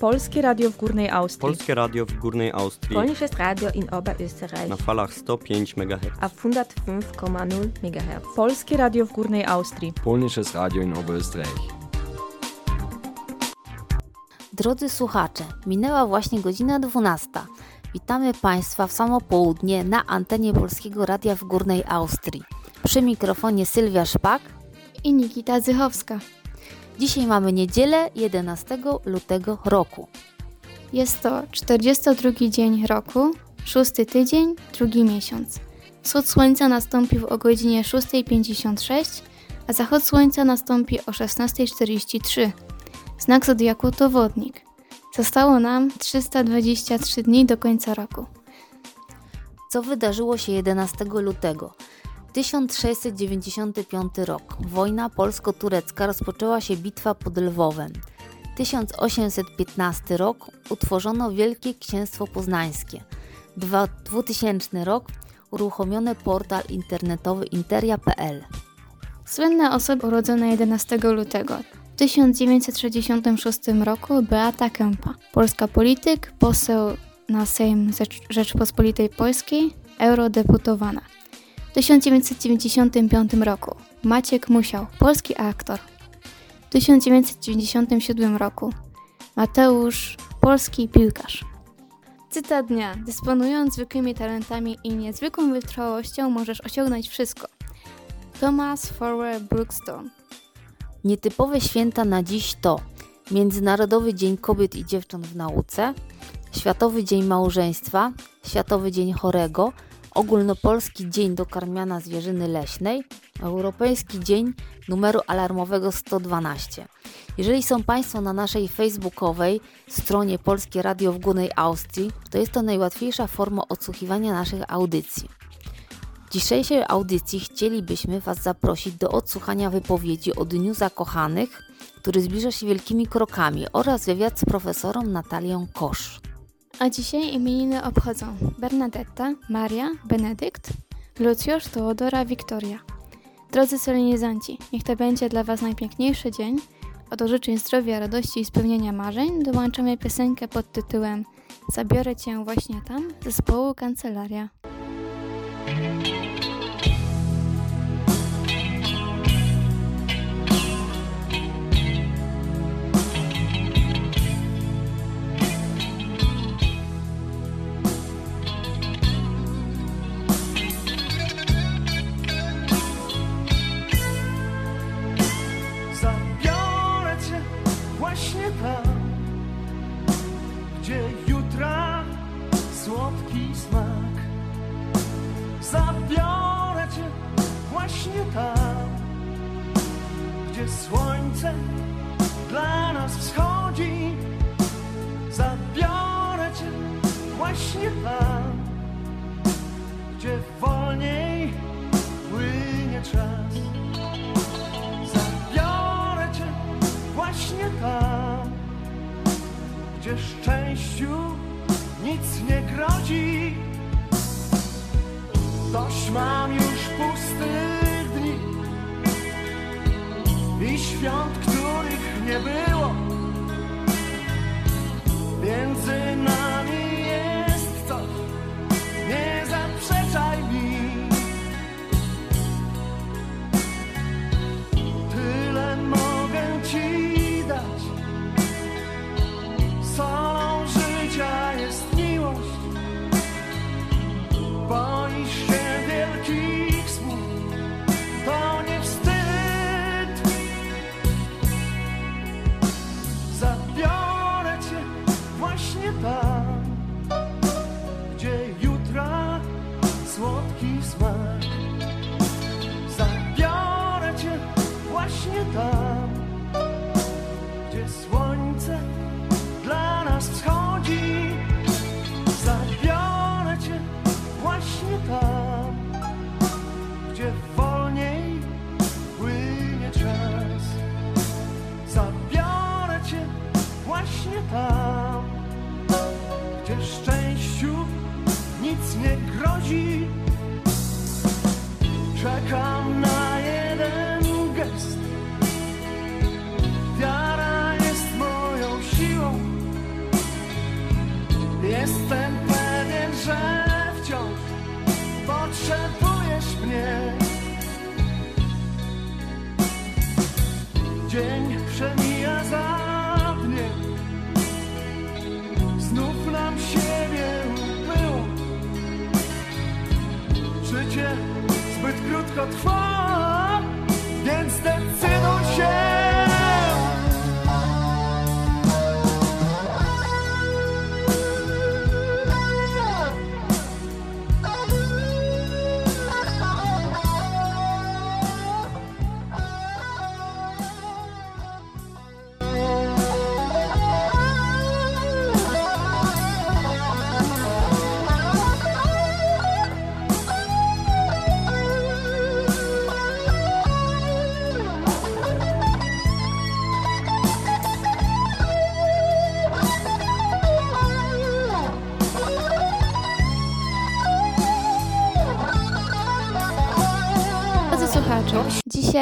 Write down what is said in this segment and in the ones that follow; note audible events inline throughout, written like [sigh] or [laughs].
Polskie Radio w Górnej Austrii. Polskie Radio w Górnej Austrii. Polnisches Radio in Oberösterreich. Na falach 105 MHz. Auf 105,0 MHz. Polskie Radio w Górnej Austrii. Polnisches Radio in Oberösterreich. Drodzy słuchacze, minęła właśnie godzina 12. Witamy Państwa w samo południe na antenie Polskiego Radia w Górnej Austrii. Przy mikrofonie Sylwia Szpak i Nikita Zychowska. Dzisiaj mamy niedzielę 11 lutego roku. Jest to 42 dzień roku, szósty tydzień, drugi miesiąc. Wschód słońca nastąpił o godzinie 6.56, a zachód słońca nastąpi o 16.43. Znak zodiaku to wodnik. Zostało nam 323 dni do końca roku. Co wydarzyło się 11 lutego? 1695 rok. Wojna polsko-turecka rozpoczęła się bitwa pod Lwowem. 1815 rok. Utworzono Wielkie Księstwo Poznańskie. 2000 rok. Uruchomiony portal internetowy interia.pl. Słynne osoby urodzone 11 lutego. W 1966 roku Beata Kępa, polska polityk, poseł na Sejm Rzeczpospolitej Polskiej, eurodeputowana. W 1995 roku Maciek Musiał, polski aktor. W 1997 roku Mateusz, polski piłkarz. Cytat dnia. Dysponując zwykłymi talentami i niezwykłą wytrwałością możesz osiągnąć wszystko. Thomas Forward Brookstone. Nietypowe święta na dziś to Międzynarodowy Dzień Kobiet i Dziewcząt w Nauce, Światowy Dzień Małżeństwa, Światowy Dzień Chorego, Ogólnopolski Dzień Dokarmiana Zwierzyny Leśnej, Europejski Dzień numeru alarmowego 112. Jeżeli są Państwo na naszej facebookowej stronie Polskie Radio w Górnej Austrii, to jest to najłatwiejsza forma odsłuchiwania naszych audycji. W dzisiejszej audycji chcielibyśmy Was zaprosić do odsłuchania wypowiedzi o Dniu Zakochanych, który zbliża się wielkimi krokami oraz wywiad z profesorą Natalią Kosz. A dzisiaj imieniny obchodzą Bernadetta, Maria, Benedykt, Lucjusz, Teodora, Wiktoria. Drodzy solenizanci, niech to będzie dla Was najpiękniejszy dzień. Oto życzeń zdrowia, radości i spełnienia marzeń dołączamy piosenkę pod tytułem Zabiorę Cię właśnie tam zespołu Kancelaria. Mam już pustych dni I świąt, których nie było. grozi zbyt krótko trwa, więc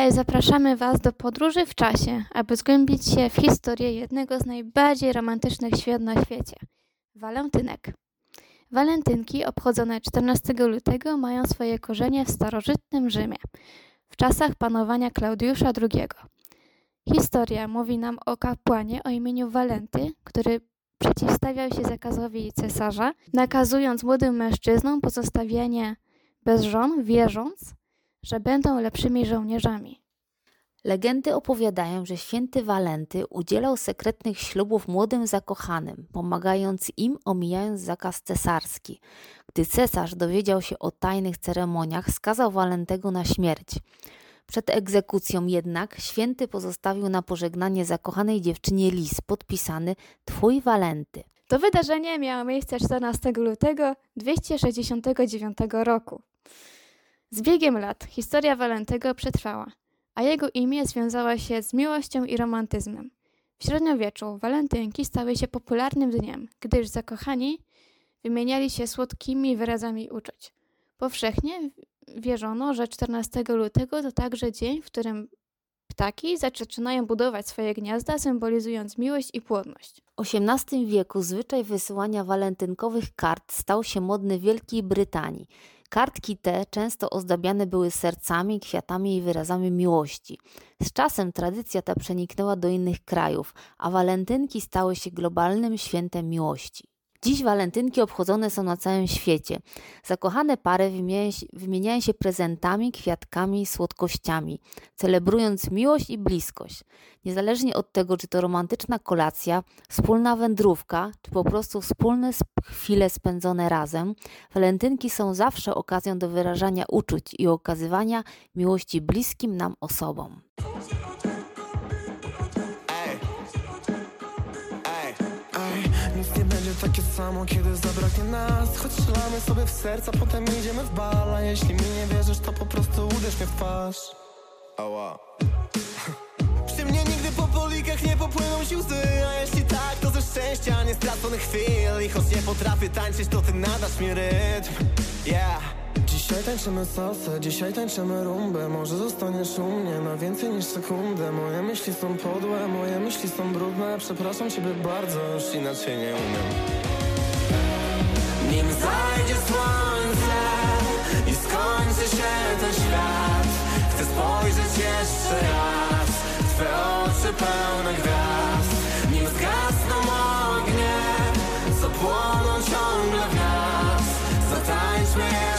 dzisiaj zapraszamy Was do podróży w czasie, aby zgłębić się w historię jednego z najbardziej romantycznych świąt na świecie walentynek. Walentynki obchodzone 14 lutego mają swoje korzenie w starożytnym Rzymie, w czasach panowania Klaudiusza II. Historia mówi nam o kapłanie o imieniu Walenty, który przeciwstawiał się zakazowi cesarza, nakazując młodym mężczyznom pozostawienie bez żon, wierząc, że będą lepszymi żołnierzami. Legendy opowiadają, że święty Walenty udzielał sekretnych ślubów młodym zakochanym, pomagając im omijając zakaz cesarski. Gdy cesarz dowiedział się o tajnych ceremoniach, skazał Walentego na śmierć. Przed egzekucją jednak święty pozostawił na pożegnanie zakochanej dziewczynie list podpisany Twój Walenty. To wydarzenie miało miejsce 14 lutego 269 roku. Z biegiem lat historia Walentego przetrwała, a jego imię związało się z miłością i romantyzmem. W średniowieczu walentynki stały się popularnym dniem, gdyż zakochani wymieniali się słodkimi wyrazami uczuć. Powszechnie wierzono, że 14 lutego to także dzień, w którym ptaki zaczynają budować swoje gniazda, symbolizując miłość i płodność. W XVIII wieku zwyczaj wysyłania walentynkowych kart stał się modny w Wielkiej Brytanii. Kartki te często ozdabiane były sercami, kwiatami i wyrazami miłości. Z czasem tradycja ta przeniknęła do innych krajów, a walentynki stały się globalnym świętem miłości. Dziś walentynki obchodzone są na całym świecie. Zakochane pary wymieniają się, prezentami, kwiatkami, słodkościami, celebrując miłość i bliskość. Niezależnie od tego, czy to romantyczna kolacja, wspólna wędrówka, czy po prostu wspólne sp- chwile spędzone razem, walentynki są zawsze okazją do wyrażania uczuć i okazywania miłości bliskim nam osobom. Będzie takie samo, kiedy zabraknie nas. Choć strzelamy sobie w serca, potem idziemy w bal. A jeśli mi nie wierzysz, to po prostu uderz mnie w twarz. Ała. Przy mnie nigdy po polikach nie popłyną ci łzy A jeśli tak, to ze szczęścia nie straconych chwil. I choć nie potrafię tańczyć, to ty nadasz mi rytm. Yeah Dzisiaj tańczymy salsę, dzisiaj tańczymy rumbę. Może zostaniesz u mnie na więcej niż sekundę. Moje myśli są podłe, moje myśli są brudne. Przepraszam ciebie bardzo, już inaczej nie umiem. Nim zajdzie słońce i skończy się ten świat Chcę spojrzeć jeszcze raz w Twe oczy pełne gwiazd. Nim zgasną ognie, co płoną ciągle w nas. Zatańczmy jeszcze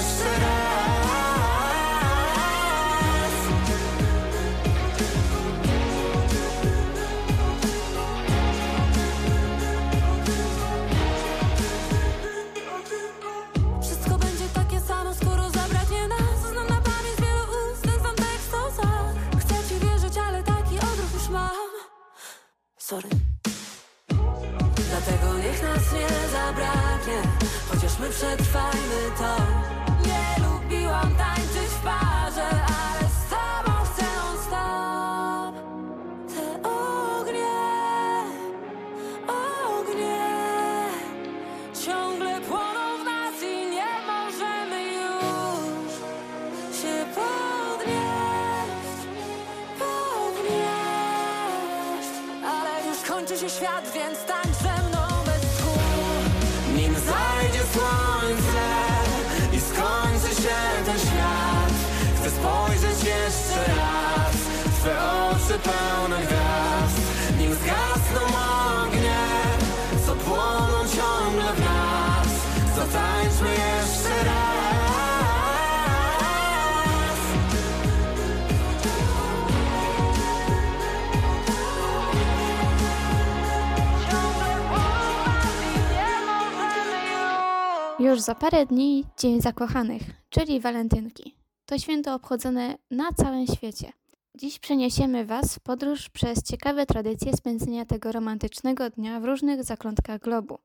za parę dni Dzień Zakochanych, czyli walentynki. To święto obchodzone na całym świecie. Dziś przeniesiemy Was w podróż przez ciekawe tradycje spędzenia tego romantycznego dnia w różnych zakątkach globu.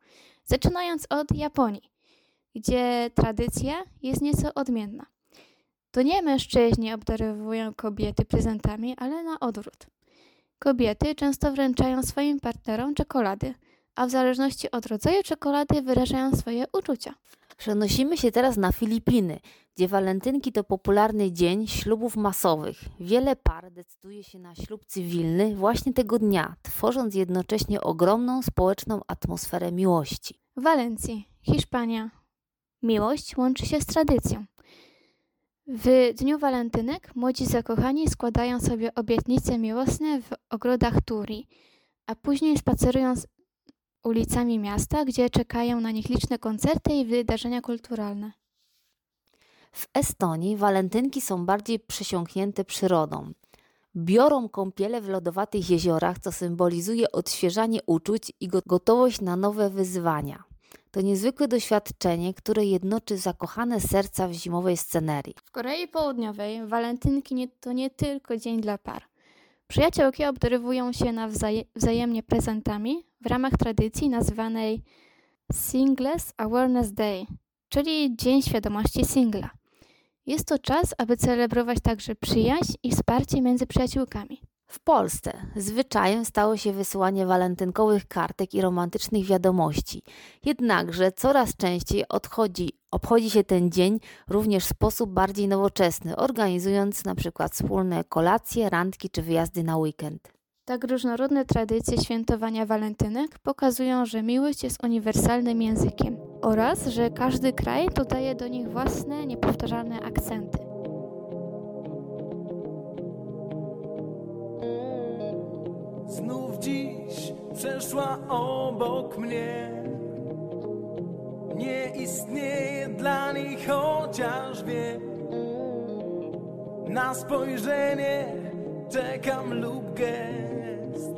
Zaczynając od Japonii, gdzie tradycja jest nieco odmienna. To nie mężczyźni obdarowują kobiety prezentami, ale na odwrót. Kobiety często wręczają swoim partnerom czekolady, a w zależności od rodzaju czekolady wyrażają swoje uczucia. Przenosimy się teraz na Filipiny, gdzie walentynki to popularny dzień ślubów masowych. Wiele par decyduje się na ślub cywilny właśnie tego dnia, tworząc jednocześnie ogromną społeczną atmosferę miłości. W Walencji, Hiszpania, miłość łączy się z tradycją. W dniu walentynek młodzi zakochani składają sobie obietnice miłosne w ogrodach Turi, a później spacerują z ulicami miasta, gdzie czekają na nich liczne koncerty i wydarzenia kulturalne. W Estonii walentynki są bardziej przesiąknięte przyrodą. Biorą kąpiele w lodowatych jeziorach, co symbolizuje odświeżanie uczuć i go- gotowość na nowe wyzwania. To niezwykłe doświadczenie, które jednoczy zakochane serca w zimowej scenerii. W Korei Południowej walentynki to nie tylko dzień dla par. Przyjaciółki obdarowują się nawzaje, wzajemnie prezentami w ramach tradycji nazywanej Singles Awareness Day, czyli Dzień Świadomości Singla. Jest to czas, aby celebrować także przyjaźń i wsparcie między przyjaciółkami. W Polsce zwyczajem stało się wysyłanie walentynkowych kartek i romantycznych wiadomości. Jednakże coraz częściej odchodzi, obchodzi się ten dzień również w sposób bardziej nowoczesny, organizując na przykład wspólne kolacje, randki czy wyjazdy na weekend. Tak różnorodne tradycje świętowania walentynek pokazują, że miłość jest uniwersalnym językiem oraz, że każdy kraj dodaje do nich własne, niepowtarzalne akcenty. Znów dziś przeszła obok mnie. Nie istnieje dla niej chociaż wiem. Na spojrzenie czekam lub gest.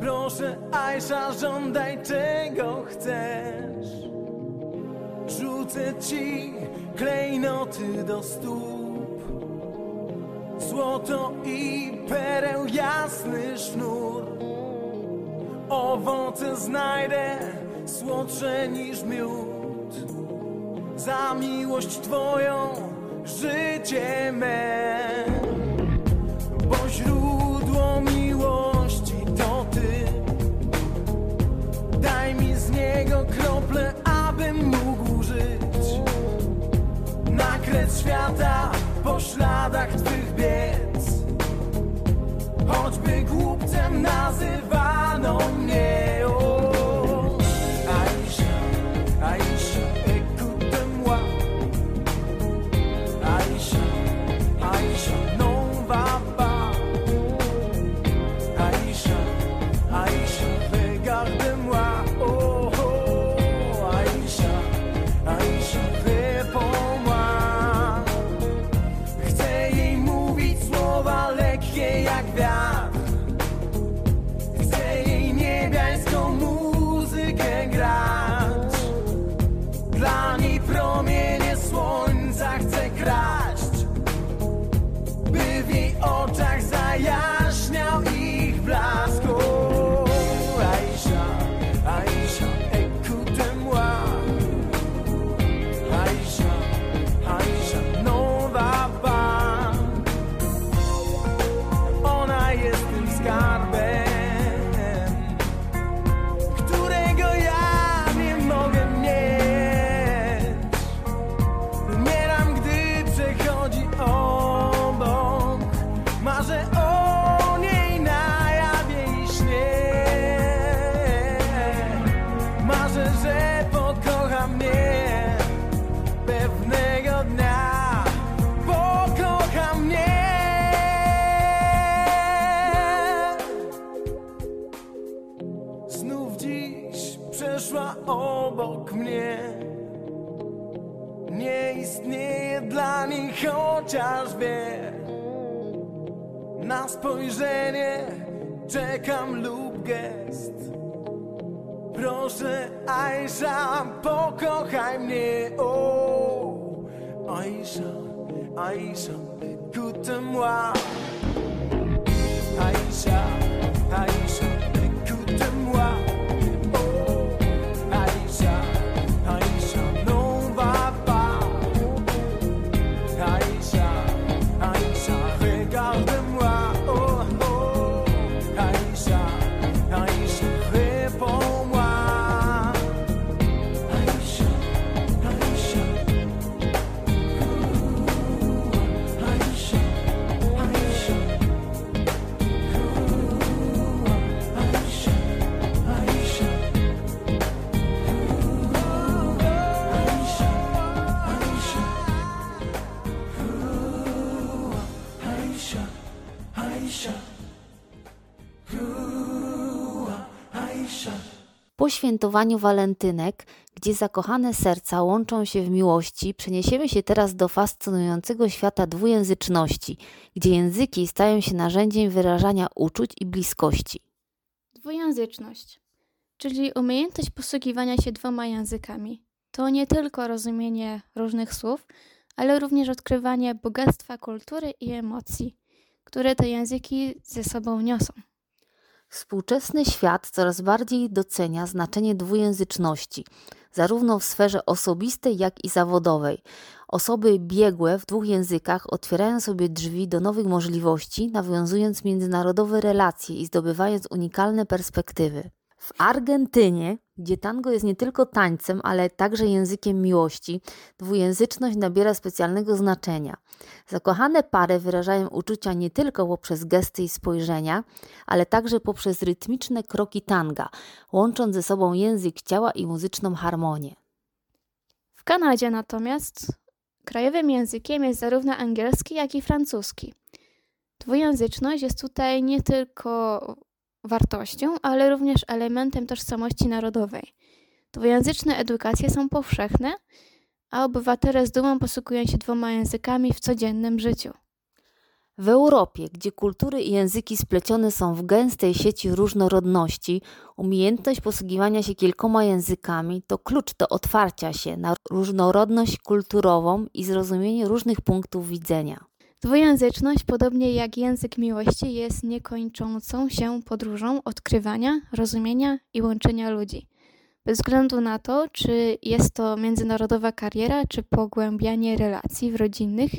Proszę Aisha, żądaj czego chcesz. Rzucę ci klejnoty do stóp Złoto i pereł jasny sznur. Owoce znajdę słodsze niż miód. Za miłość Twoją życie me. Bo źródło miłości to Ty. Daj mi z niego krople, abym mógł żyć. Na kres świata po śladach Twych biec. Choćby głupcem nazywano mnie. Écoute-moi, świętowaniu walentynek, gdzie zakochane serca łączą się w miłości, przeniesiemy się teraz do fascynującego świata dwujęzyczności, gdzie języki stają się narzędziem wyrażania uczuć i bliskości. Dwujęzyczność, czyli umiejętność posługiwania się dwoma językami. To nie tylko rozumienie różnych słów, ale również odkrywanie bogactwa kultury i emocji, które te języki ze sobą niosą. Współczesny świat coraz bardziej docenia znaczenie dwujęzyczności, zarówno w sferze osobistej, jak i zawodowej. Osoby biegłe w dwóch językach otwierają sobie drzwi do nowych możliwości, nawiązując międzynarodowe relacje i zdobywając unikalne perspektywy. W Argentynie, gdzie tango jest nie tylko tańcem, ale także językiem miłości, dwujęzyczność nabiera specjalnego znaczenia. Zakochane pary wyrażają uczucia nie tylko poprzez gesty i spojrzenia, ale także poprzez rytmiczne kroki tanga, łącząc ze sobą język ciała i muzyczną harmonię. W Kanadzie natomiast krajowym językiem jest zarówno angielski, jak i francuski. Dwujęzyczność jest tutaj nie tylko wartością, ale również elementem tożsamości narodowej. Dwujęzyczne edukacje są powszechne, a obywatele z dumą posługują się dwoma językami w codziennym życiu. W Europie, gdzie kultury i języki splecione są w gęstej sieci różnorodności, umiejętność posługiwania się kilkoma językami to klucz do otwarcia się na różnorodność kulturową i zrozumienie różnych punktów widzenia. Dwujęzyczność, podobnie jak język miłości, jest niekończącą się podróżą odkrywania, rozumienia i łączenia ludzi. Bez względu na to, czy jest to międzynarodowa kariera, czy pogłębianie relacji w rodzinnych,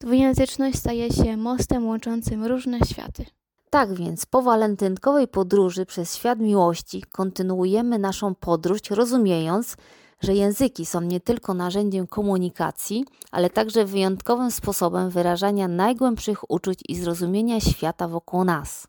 dwujęzyczność staje się mostem łączącym różne światy. Tak więc po walentynkowej podróży przez świat miłości kontynuujemy naszą podróż, rozumiejąc, że języki są nie tylko narzędziem komunikacji, ale także wyjątkowym sposobem wyrażania najgłębszych uczuć i zrozumienia świata wokół nas.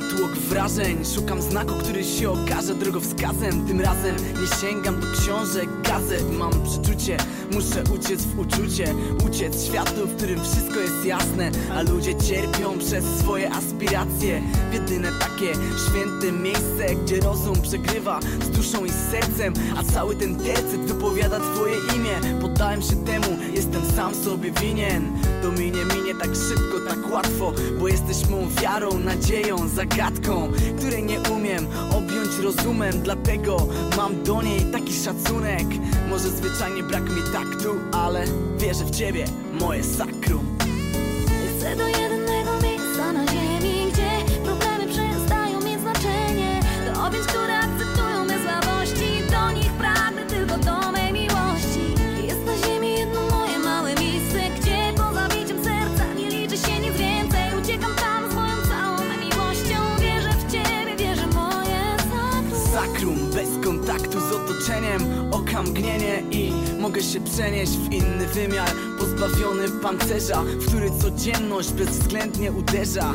Natłok wrażeń. Szukam znaku, który się okaże drogowskazem. Tym razem nie sięgam do książek, gazet. Mam przeczucie, muszę uciec w uczucie. Uciec światu, w którym wszystko jest jasne. A ludzie cierpią przez swoje aspiracje. W jedyne takie święte miejsce Gdzie rozum przegrywa z duszą i z sercem. A cały ten tercet wypowiada twoje imię. Poddałem się temu, jestem sam sobie winien. To minie, minie tak szybko, tak łatwo Bo jesteś mą wiarą, nadzieją, zagadką Której nie umiem objąć rozumem Dlatego mam do niej taki szacunek Może zwyczajnie brak mi taktu, ale wierzę w ciebie, moje sakrum Chcę do jedynego miejsca na ziemi, gdzie problemy przestają mieć znaczenie. Do owiec, które akceptują me słabości, do nich pragnę tylko do mej miłości. Jest na ziemi jedno moje małe miejsce, gdzie poza biciem serca nie liczy się nic więcej. Uciekam otoczeniem cieniem oka mgnienie I mogę się przenieść w inny wymiar. Pozbawiony pancerza, w który codzienność bezwzględnie uderza.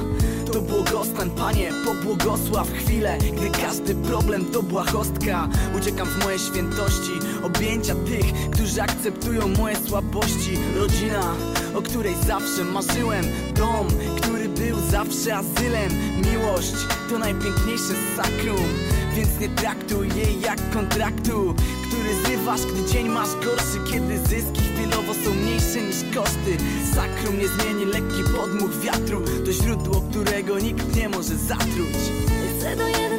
To błogostan, Panie, pobłogosław chwilę Gdy każdy problem to błahostka. Uciekam w moje świętości, objęcia tych, którzy akceptują moje słabości. Rodzina, o której zawsze marzyłem. Dom, który był zawsze azylem. Miłość to najpiękniejsze sakrum Więc nie traktuj jej jak kontraktu Który zrywasz, gdy dzień masz gorszy Kiedy zyski chwilowo są mniejsze niż koszty. Sakrum nie zmieni lekki podmuch wiatru To źródło, którego nikt nie może zatruć. Chcę do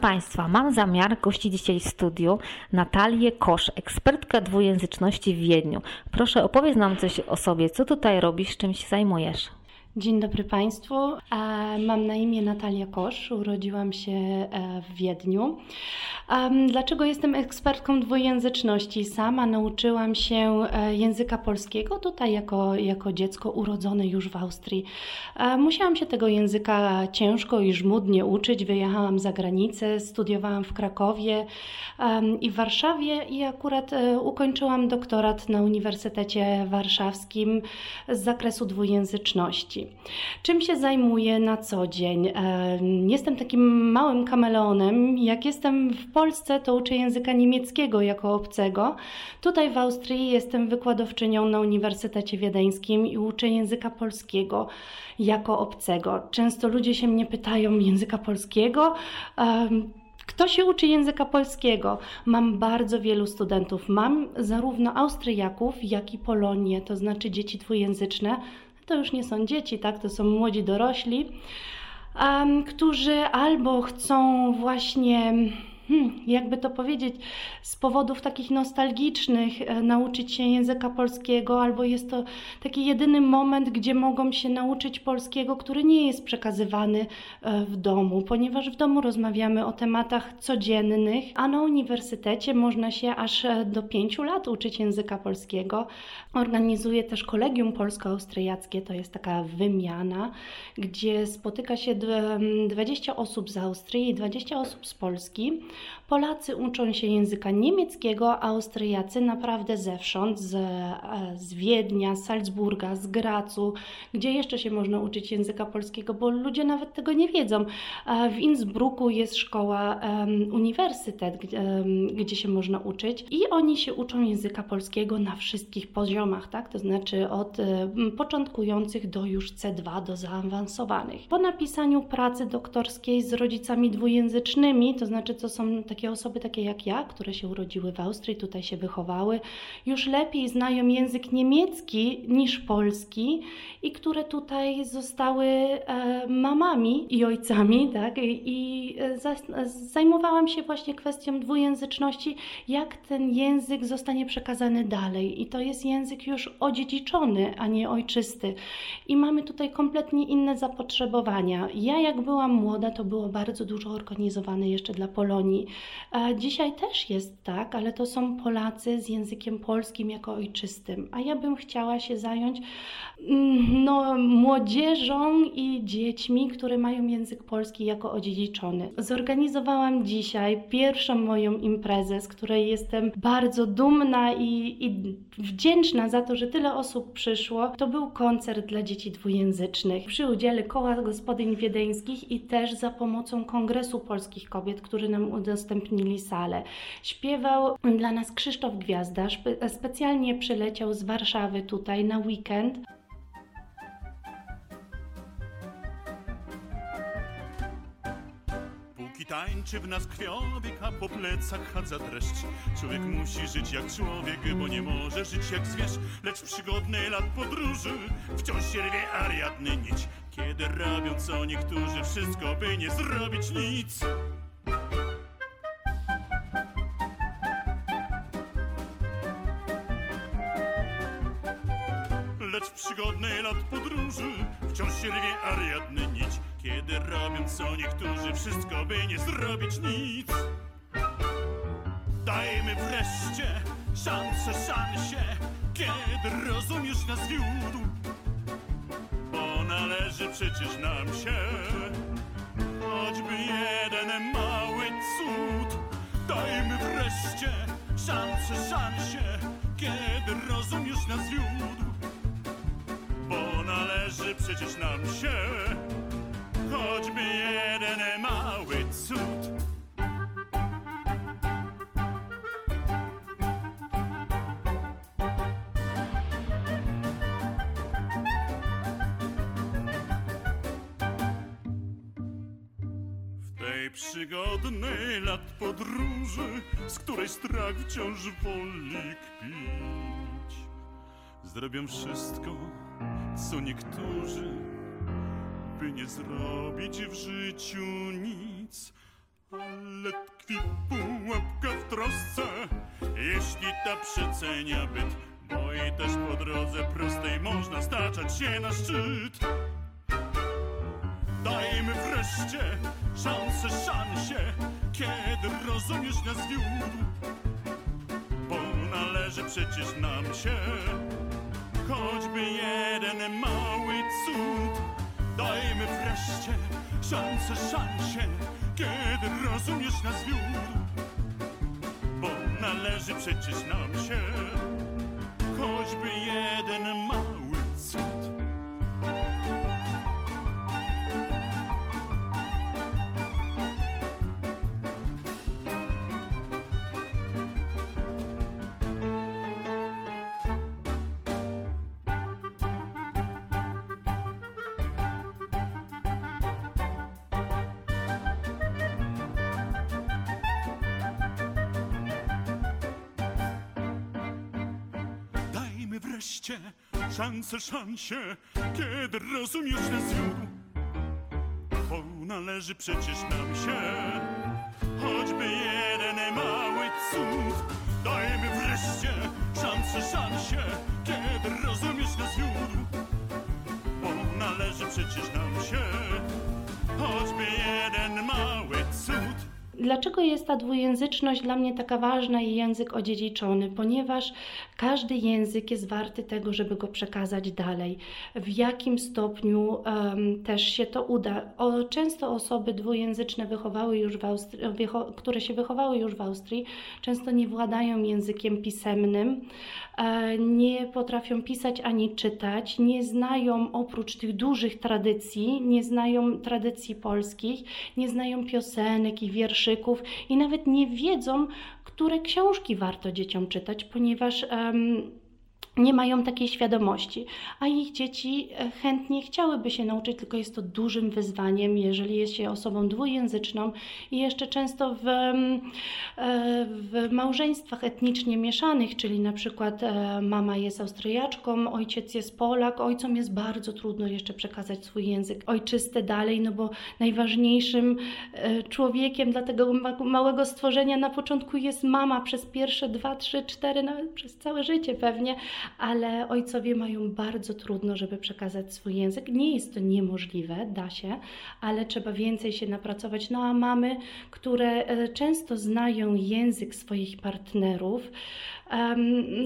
Państwa. Mam zamiar gościć dzisiaj w studiu Natalię Kosz, ekspertkę dwujęzyczności w Wiedniu. Proszę opowiedz nam coś o sobie. Co tutaj robisz, czym się zajmujesz? Dzień dobry Państwu. E, Mam na imię Natalia Kosz, urodziłam się e, w Wiedniu. Dlaczego jestem ekspertką dwujęzyczności? Sama nauczyłam się e, języka polskiego tutaj jako, jako dziecko urodzone już w Austrii. Musiałam się tego języka ciężko i żmudnie uczyć. Wyjechałam za granicę, studiowałam w Krakowie i w Warszawie i akurat ukończyłam doktorat na Uniwersytecie Warszawskim z zakresu dwujęzyczności. Czym się zajmuję na co dzień? E, Jestem takim małym kameleonem. Jak jestem w Polsce, to uczę języka niemieckiego jako obcego. Tutaj w Austrii jestem wykładowczynią na Uniwersytecie Wiedeńskim i uczę języka polskiego jako obcego. Często ludzie się mnie pytają języka polskiego. Em, kto się uczy języka polskiego? Mam bardzo wielu studentów. Mam zarówno Austriaków, jak i Polonię, to znaczy dzieci dwujęzyczne. To już nie są dzieci, tak? To są młodzi dorośli, em, którzy albo chcą właśnie jakby to powiedzieć, z powodów takich nostalgicznych e, nauczyć się języka polskiego, albo jest to taki jedyny moment, gdzie mogą się nauczyć polskiego, który nie jest przekazywany e, w domu, ponieważ w domu rozmawiamy o tematach codziennych, a na uniwersytecie można się aż e, do pięciu lat uczyć języka polskiego. Organizuję też kolegium polsko-austriackie, to jest taka wymiana, gdzie spotyka się dw- 20 osób z Austrii i 20 osób z Polski. Polacy uczą się języka niemieckiego, a Austriacy naprawdę zewsząd, z, e, z Wiednia, z Salzburga, z Gracu, gdzie jeszcze się można uczyć języka polskiego, bo ludzie nawet tego nie wiedzą. W Innsbrucku jest szkoła, em, uniwersytet, em, gdzie się można uczyć i oni się uczą języka polskiego na wszystkich poziomach, tak? To znaczy od e, m, początkujących do już C2, do zaawansowanych. Po napisaniu pracy doktorskiej z rodzicami dwujęzycznymi, to znaczy to są takie osoby takie jak ja, które się urodziły w Austrii, tutaj się wychowały, już lepiej znają język niemiecki niż polski i które tutaj zostały e, mamami i ojcami, tak? I, i e, zajmowałam się właśnie kwestią dwujęzyczności, jak ten język zostanie przekazany dalej. I to jest język już odziedziczony, a nie ojczysty. I mamy tutaj kompletnie inne zapotrzebowania. Ja jak byłam młoda, to było bardzo dużo organizowane jeszcze dla Polonii. Dzisiaj też jest tak, ale to są Polacy z językiem polskim jako ojczystym. A ja bym chciała się zająć mm, no, młodzieżą i dziećmi, które mają język polski jako odziedziczony. Zorganizowałam dzisiaj pierwszą moją imprezę, z której jestem bardzo dumna i, i wdzięczna za to, że tyle osób przyszło. To był koncert dla dzieci dwujęzycznych przy udziale Koła Gospodyń Wiedeńskich i też za pomocą Kongresu Polskich Kobiet, którzy nam udostępnili salę. Śpiewał dla nas Krzysztof Gwiazda, specjalnie przyleciał z Warszawy tutaj na weekend. Tańczy w nas krwiobieg, a po plecach chadza dreszcz. Człowiek musi żyć jak człowiek, bo nie może żyć jak zwierz. Lecz przygodny lat podróży wciąż się rwie ariadny nić. Kiedy robią co niektórzy wszystko, by nie zrobić nic. Lecz przygodny lat podróży wciąż się rwie ariadny nić. Kiedy robią co niektórzy wszystko, by nie zrobić nic. Dajmy wreszcie szansę szansie, kiedy rozumiesz nas wiódł. Bo należy przecież nam się choćby jeden mały cud. Dajmy wreszcie szansę szansie, kiedy rozumiesz nas wiódł. Należy przecież nam się choćby jeden mały cud. W tej przygodnej lat podróży, z której strach wciąż woli kpić, zrobią wszystko, co niektórzy by nie zrobić w życiu nic. Ale tkwi pułapka w trosce, jeśli ta przecenia byt, bo i też po drodze prostej można staczać się na szczyt. Dajmy wreszcie szansę szansie, kiedy rozumiesz nas wiódł, bo należy przecież nam się choćby jeden mały cud. Dajmy wreszcie szansę szansie, kiedy rozumiesz nas wiódł, bo należy przecież nam się choćby jeden mały cud. Szansę szansie, kiedy rozumiesz nas wiódł. Bo należy przecież nam się choćby jeden mały cud. Dajmy wreszcie szansę szansie, kiedy rozumiesz nas wiódł. Bo należy przecież nam się choćby jeden mały. Dlaczego jest ta dwujęzyczność dla mnie taka ważna i język odziedziczony? Ponieważ każdy język jest warty tego, żeby go przekazać dalej. W jakim stopniu um, też się to uda? O, często osoby dwujęzyczne wychowały już w Austrii, wycho które się wychowały już w Austrii, często nie władają językiem pisemnym, e, nie potrafią pisać ani czytać, nie znają oprócz tych dużych tradycji, nie znają tradycji polskich, nie znają piosenek i wierszy i nawet nie wiedzą, które książki warto dzieciom czytać, ponieważ um, nie mają takiej świadomości, a ich dzieci e, chętnie chciałyby się nauczyć, tylko jest to dużym wyzwaniem, jeżeli jest się osobą dwujęzyczną i jeszcze często w, mm, e, w małżeństwach etnicznie mieszanych, czyli na przykład e, mama jest Austriaczką, ojciec jest Polak, ojcom jest bardzo trudno jeszcze przekazać swój język ojczysty dalej, no bo najważniejszym człowiekiem dla tego małego stworzenia na początku jest mama przez pierwsze dwa, trzy, cztery, nawet przez całe życie pewnie, ale ojcowie mają bardzo trudno, żeby przekazać swój język. Nie jest to niemożliwe, da się, ale trzeba więcej się napracować. No a mamy, które e, często znają język swoich partnerów,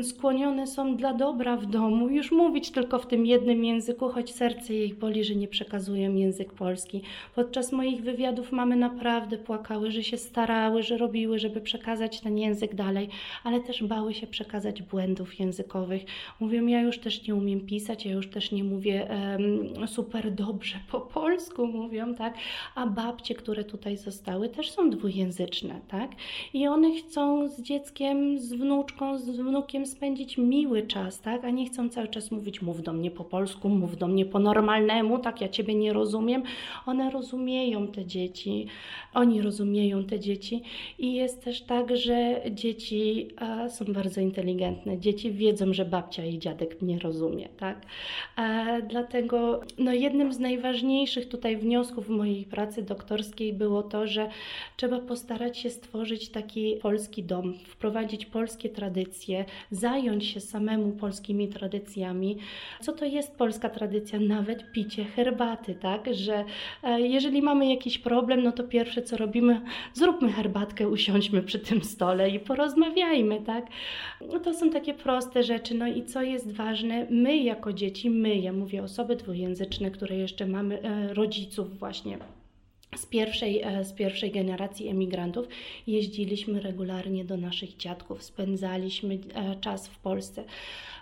skłonione są dla dobra w domu, już mówić tylko w tym jednym języku, choć serce jej boli, że nie przekazują język polski. Podczas moich wywiadów mamy naprawdę płakały, że się starały, że robiły, żeby przekazać ten język dalej, ale też bały się przekazać błędów językowych. Mówią, ja już też nie umiem pisać, ja już też nie mówię um, super dobrze po polsku, mówią, tak? A babcie, które tutaj zostały, też są dwujęzyczne, tak? I one chcą z dzieckiem, z wnuczką, z wnukiem spędzić miły czas, tak? A nie chcą cały czas mówić, mów do mnie po polsku, mów do mnie po normalnemu, tak? Ja Ciebie nie rozumiem. One rozumieją te dzieci, oni rozumieją te dzieci i jest też tak, że dzieci a, są bardzo inteligentne. Dzieci wiedzą, że babcia i dziadek mnie rozumie, tak? A, dlatego no, jednym z najważniejszych tutaj wniosków mojej pracy doktorskiej było to, że trzeba postarać się stworzyć taki polski dom, wprowadzić polskie tradycje, tradycje, zająć się samemu polskimi tradycjami. Co to jest polska tradycja? Nawet picie herbaty, tak? Że e, jeżeli mamy jakiś problem, no to pierwsze co robimy, zróbmy herbatkę, usiądźmy przy tym stole i porozmawiajmy, tak? No to są takie proste rzeczy. No i co jest ważne, my jako dzieci, my, ja mówię osoby dwujęzyczne, które jeszcze mamy e, rodziców właśnie z pierwszej, e, z pierwszej generacji emigrantów jeździliśmy regularnie do naszych dziadków, spędzaliśmy e, czas w Polsce.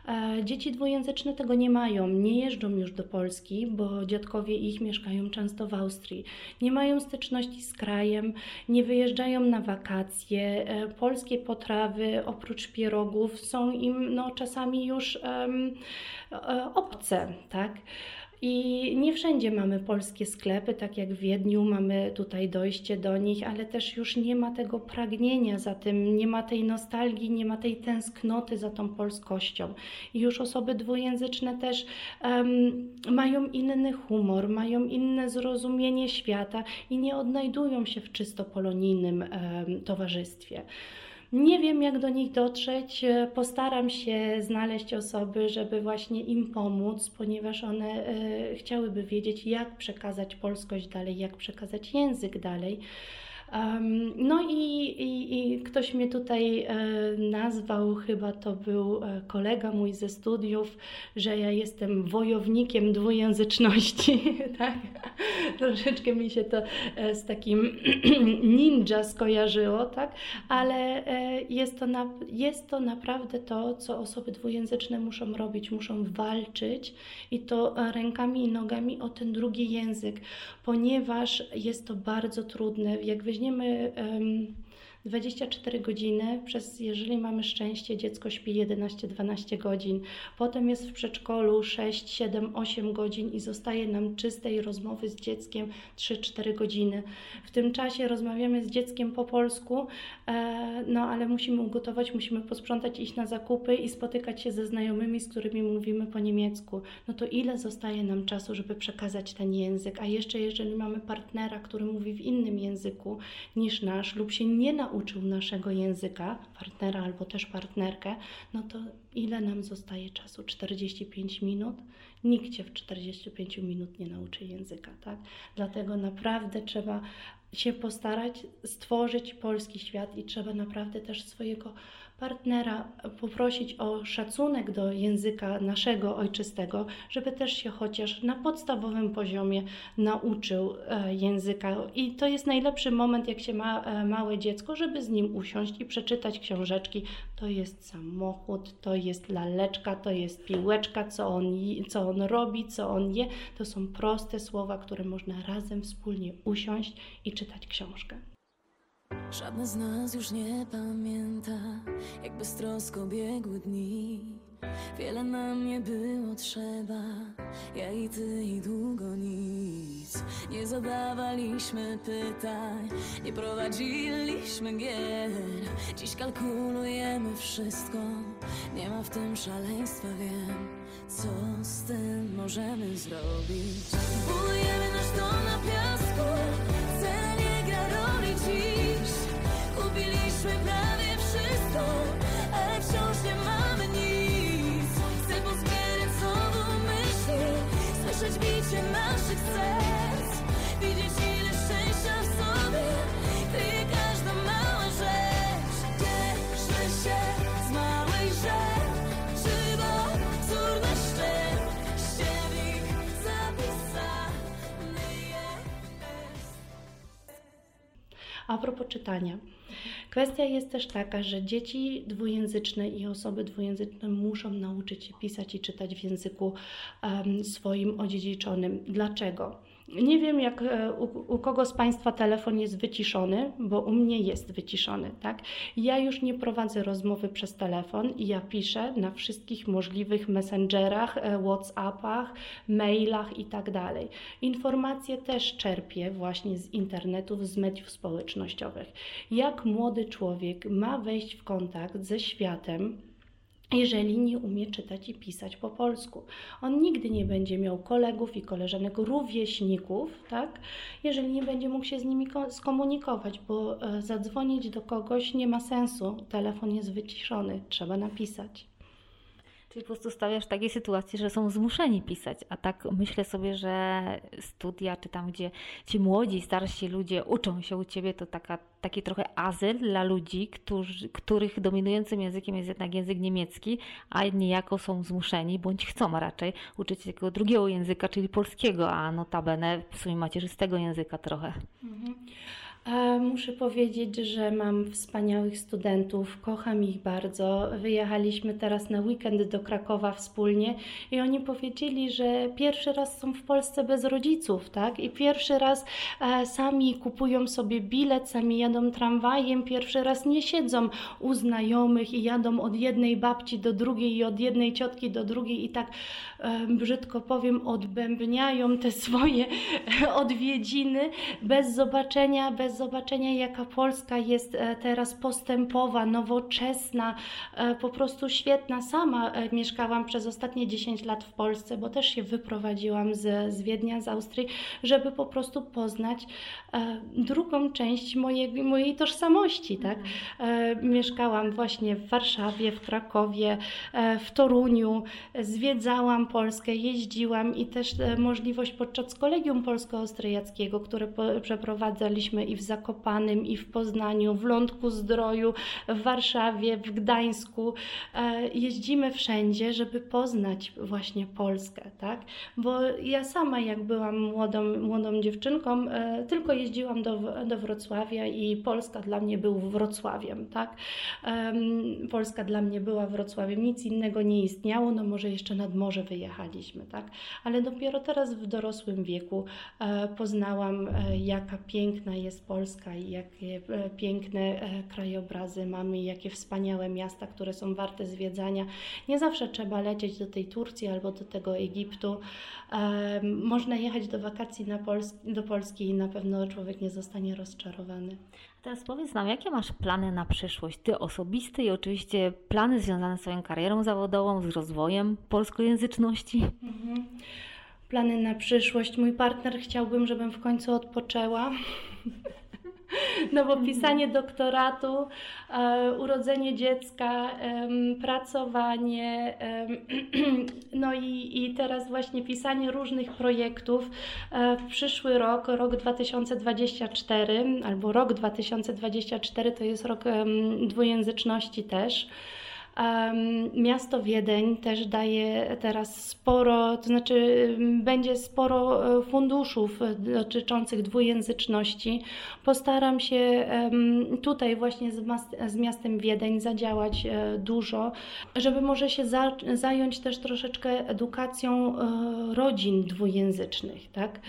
E, dzieci dwujęzyczne tego nie mają, nie jeżdżą już do Polski, bo dziadkowie ich mieszkają często w Austrii. Nie mają styczności z krajem, nie wyjeżdżają na wakacje. Polskie potrawy oprócz pierogów są im no, czasami już um, obce, tak? I nie wszędzie mamy polskie sklepy, tak jak w Wiedniu mamy tutaj dojście do nich, ale też już nie ma tego pragnienia za tym, nie ma tej nostalgii, nie ma tej tęsknoty za tą polskością. I już osoby dwujęzyczne też um, mają inny humor, mają inne zrozumienie świata i nie odnajdują się w czysto polonijnym um, towarzystwie. Nie wiem, jak do nich dotrzeć. Postaram się znaleźć osoby, żeby właśnie im pomóc, ponieważ one e, chciałyby wiedzieć, jak przekazać polskość dalej, jak przekazać język dalej. No i, i, i, ktoś mnie tutaj e, nazwał, chyba to był e, kolega mój ze studiów, że ja jestem wojownikiem dwujęzyczności. [laughs] tak? Troszeczkę mi się to e, z takim [clears throat] ninja skojarzyło, tak? ale jest, to na, jest to naprawdę to, co osoby dwujęzyczne muszą robić. Muszą walczyć i to rękami i nogami o ten drugi język, ponieważ jest to bardzo trudne. Jak weźmiemy weźmiemy 24 godziny, przez, jeżeli mamy szczęście, dziecko śpi 11-12 godzin, potem jest w przedszkolu 6, 7, 8 godzin i zostaje nam czystej rozmowy z dzieckiem 3-4 godziny. W tym czasie rozmawiamy z dzieckiem po polsku, e, no ale musimy ugotować, musimy posprzątać, iść na zakupy i spotykać się ze znajomymi, z którymi mówimy po niemiecku. No to ile zostaje nam czasu, żeby przekazać ten język? A jeszcze jeżeli mamy partnera, który mówi w innym języku niż nasz lub się nie nauczył, nauczył naszego języka, partnera albo też partnerkę, no to ile nam zostaje czasu? 45 minut? Nikt cię w 45 minut nie nauczy języka, tak? Dlatego naprawdę trzeba się postarać stworzyć polski świat i trzeba naprawdę też swojego partnera poprosić o szacunek do języka naszego ojczystego, żeby też się chociaż na podstawowym poziomie nauczył e, języka. I to jest najlepszy moment, jak się ma e, małe dziecko, żeby z nim usiąść i przeczytać książeczki. To jest samochód, to jest laleczka, to jest piłeczka, co on, co on robi, co on je. To są proste słowa, które można razem wspólnie usiąść i czytać książkę. Żadne z nas już nie pamięta, jak beztrosko biegły dni. Wiele nam nie było trzeba, ja i ty i długo nic. Nie zadawaliśmy pytań, nie prowadziliśmy gier. Dziś kalkulujemy wszystko, nie ma w tym szaleństwa, wiem. Co z tym możemy zrobić? Budujemy nasz dom na piasku, Prawie wszystko, ale wciąż nie mamy nic. Chcę pozbierać znowu myśli, słyszeć bicie naszych serc, widzieć ile szczęścia w sobie kryje każda mała rzecz. Cieszmy się z małej rzeczy, bo wzór na szczep, zapisany jest. A propos czytania. Kwestia jest też taka, że dzieci dwujęzyczne i osoby dwujęzyczne muszą nauczyć się pisać i czytać w języku em, swoim odziedziczonym. Dlaczego? Nie wiem, jak e, u, u kogo z Państwa telefon jest wyciszony, bo u mnie jest wyciszony, tak? Ja już nie prowadzę rozmowy przez telefon i ja piszę na wszystkich możliwych messengerach, e, Whatsappach, mailach i tak dalej. Informacje też czerpię właśnie z internetów, z mediów społecznościowych. Jak młody człowiek ma wejść w kontakt ze światem, jeżeli nie umie czytać i pisać po polsku. On nigdy nie będzie miał kolegów i koleżanek, rówieśników, tak? jeżeli nie będzie mógł się z nimi ko- skomunikować, bo e, zadzwonić do kogoś nie ma sensu. Telefon jest wyciszony, trzeba napisać. Czyli po prostu stawiasz w takiej sytuacji, że są zmuszeni pisać, a tak myślę sobie, że studia, czy tam gdzie ci młodzi, starsi ludzie uczą się u Ciebie, to taka, taki trochę azyl dla ludzi, którzy, których dominującym językiem jest jednak język niemiecki, a niejako są zmuszeni, bądź chcą raczej uczyć się takiego drugiego języka, czyli polskiego, a notabene w sumie macierzystego języka trochę. Muszę powiedzieć, że mam wspaniałych studentów, kocham ich bardzo. Wyjechaliśmy teraz na weekend do Krakowa wspólnie i oni powiedzieli, że pierwszy raz są w Polsce bez rodziców, tak? I pierwszy raz e, sami kupują sobie bilet, sami jadą tramwajem, pierwszy raz nie siedzą u znajomych i jadą od jednej babci do drugiej i od jednej ciotki do drugiej i tak e, brzydko powiem, odbębniają te [laughs] swoje odwiedziny bez zobaczenia, bez zobaczenia jaka Polska jest e, teraz postępowa, nowoczesna, e, po prostu świetna. Sama e, mieszkałam przez ostatnie 10 lat w Polsce, bo też się wyprowadziłam z, z Wiednia, z Austrii, żeby po prostu poznać drugą część mojej, mojej tożsamości, tak? E, Mieszkałam właśnie w Warszawie, w Krakowie, w Toruniu, zwiedzałam Polskę, jeździłam i też możliwość podczas kolegium polsko-austriackiego, które przeprowadzaliśmy i w Zakopanym, i w Poznaniu, w Lądku Zdroju, w Warszawie, w Gdańsku. E, Jeździmy wszędzie, żeby poznać właśnie Polskę, tak? Bo ja sama jak byłam młodą, młodą dziewczynką, e, tylko jeździłam do, do Wrocławia i Polska dla mnie był Wrocławiem, tak? Polska dla mnie była Wrocławiem, nic innego nie istniało, no może jeszcze nad morze wyjechaliśmy, tak? Ale dopiero teraz w dorosłym wieku e, poznałam, jaka piękna jest Polska i jakie e, piękne e, krajobrazy mamy, i jakie wspaniałe miasta, które są warte zwiedzania. Nie zawsze trzeba lecieć do tej Turcji albo do tego Egiptu. E, Można jechać do wakacji na Pols- do Polski i na pewno człowiek nie zostanie rozczarowany. A teraz powiedz nam, jakie masz plany na przyszłość? Ty osobiste i oczywiście plany związane z swoją karierą zawodową, z rozwojem polskojęzyczności? Mhm. Plany na przyszłość. Mój partner chciałbym, żebym w końcu odpoczęła. [laughs] [laughs] No bo pisanie doktoratu, e, urodzenie dziecka, pracowanie, [clears throat] no i, i teraz właśnie pisanie różnych projektów. E, w przyszły rok, rok 2024 albo rok 2024 to jest rok dwujęzyczności też. Miasto Wiedeń też daje teraz sporo, to znaczy będzie sporo e, funduszów e, dotyczących dwujęzyczności. Postaram się tutaj właśnie z, miastem Wiedeń zadziałać e, dużo, żeby może się za, zająć też troszeczkę edukacją rodzin dwujęzycznych, tak?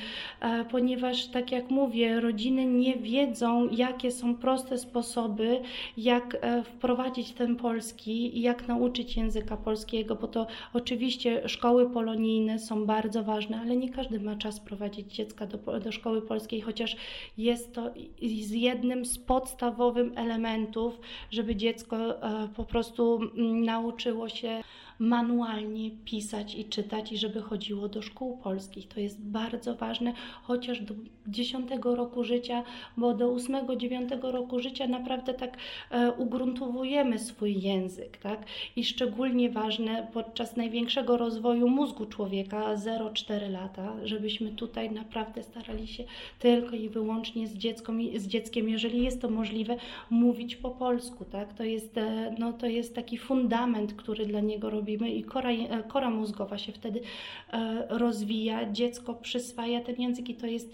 Ponieważ tak jak mówię, rodziny nie wiedzą, jakie są proste sposoby, jak wprowadzić ten polski i jak nauczyć języka polskiego, bo to oczywiście szkoły polonijne są bardzo ważne, ale nie każdy ma czas prowadzić dziecka do, do szkoły polskiej, chociaż jest to z jednym z podstawowych elementów, żeby dziecko e, po prostu mm, nauczyło się manualnie pisać i czytać i żeby chodziło do szkół polskich. To jest bardzo ważne, chociaż do 10 roku życia, bo do 8-9 roku życia naprawdę tak e, ugruntowujemy swój język, tak? I szczególnie ważne podczas największego rozwoju mózgu człowieka 0-4 lata, żebyśmy tutaj naprawdę starali się tylko i wyłącznie z, z dzieckiem, jeżeli jest to możliwe, mówić po polsku, tak? To jest, e, no, to jest taki fundament, który dla niego robimy i kora, e, kora mózgowa się wtedy e, rozwija, dziecko przyswaja ten język i to jest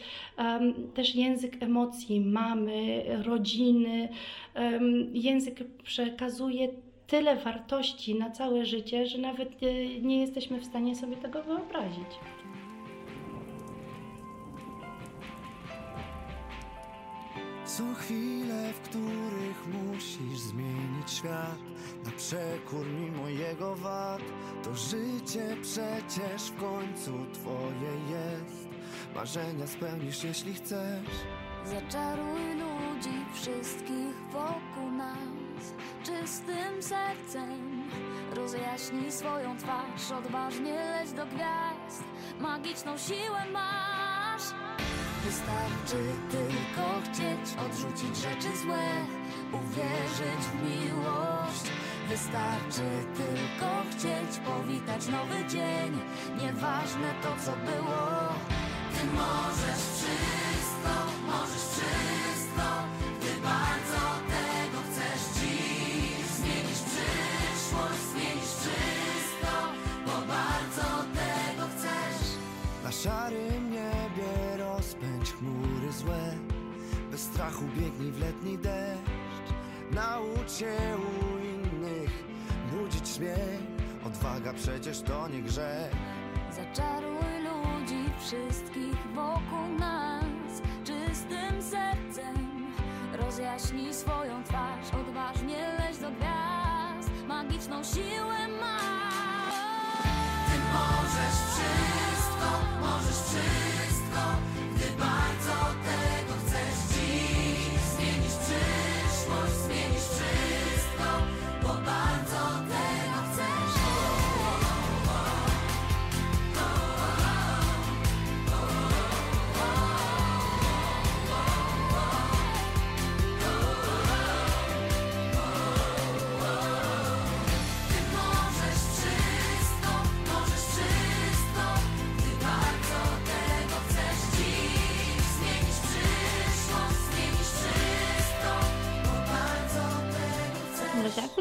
też język emocji mamy, rodziny. Język przekazuje tyle wartości na całe życie, że nawet nie, nie jesteśmy w stanie sobie tego wyobrazić. Są chwile, w których musisz zmienić świat. Na przekór mimo jego wad To życie przecież w końcu twoje jest. Marzenia spełnisz jeśli chcesz. Zaczaruj ludzi wszystkich wokół nas. Czystym sercem Rozjaśnij swoją twarz. Odważnie leć do gwiazd. Magiczną siłę masz Wystarczy tylko chcieć odrzucić rzeczy złe, uwierzyć w miłość. Wystarczy tylko chcieć powitać nowy dzień, nieważne to co było. Ty możesz wszystko, możesz wszystko, strachu biegnij w letni deszcz. Naucz się u innych budzić śmiech. Odwaga przecież to nie grzech. Zaczaruj ludzi wszystkich wokół nas. Czystym sercem. Rozjaśnij swoją twarz, odważnie leć do gwiazd, magiczną siłę masz.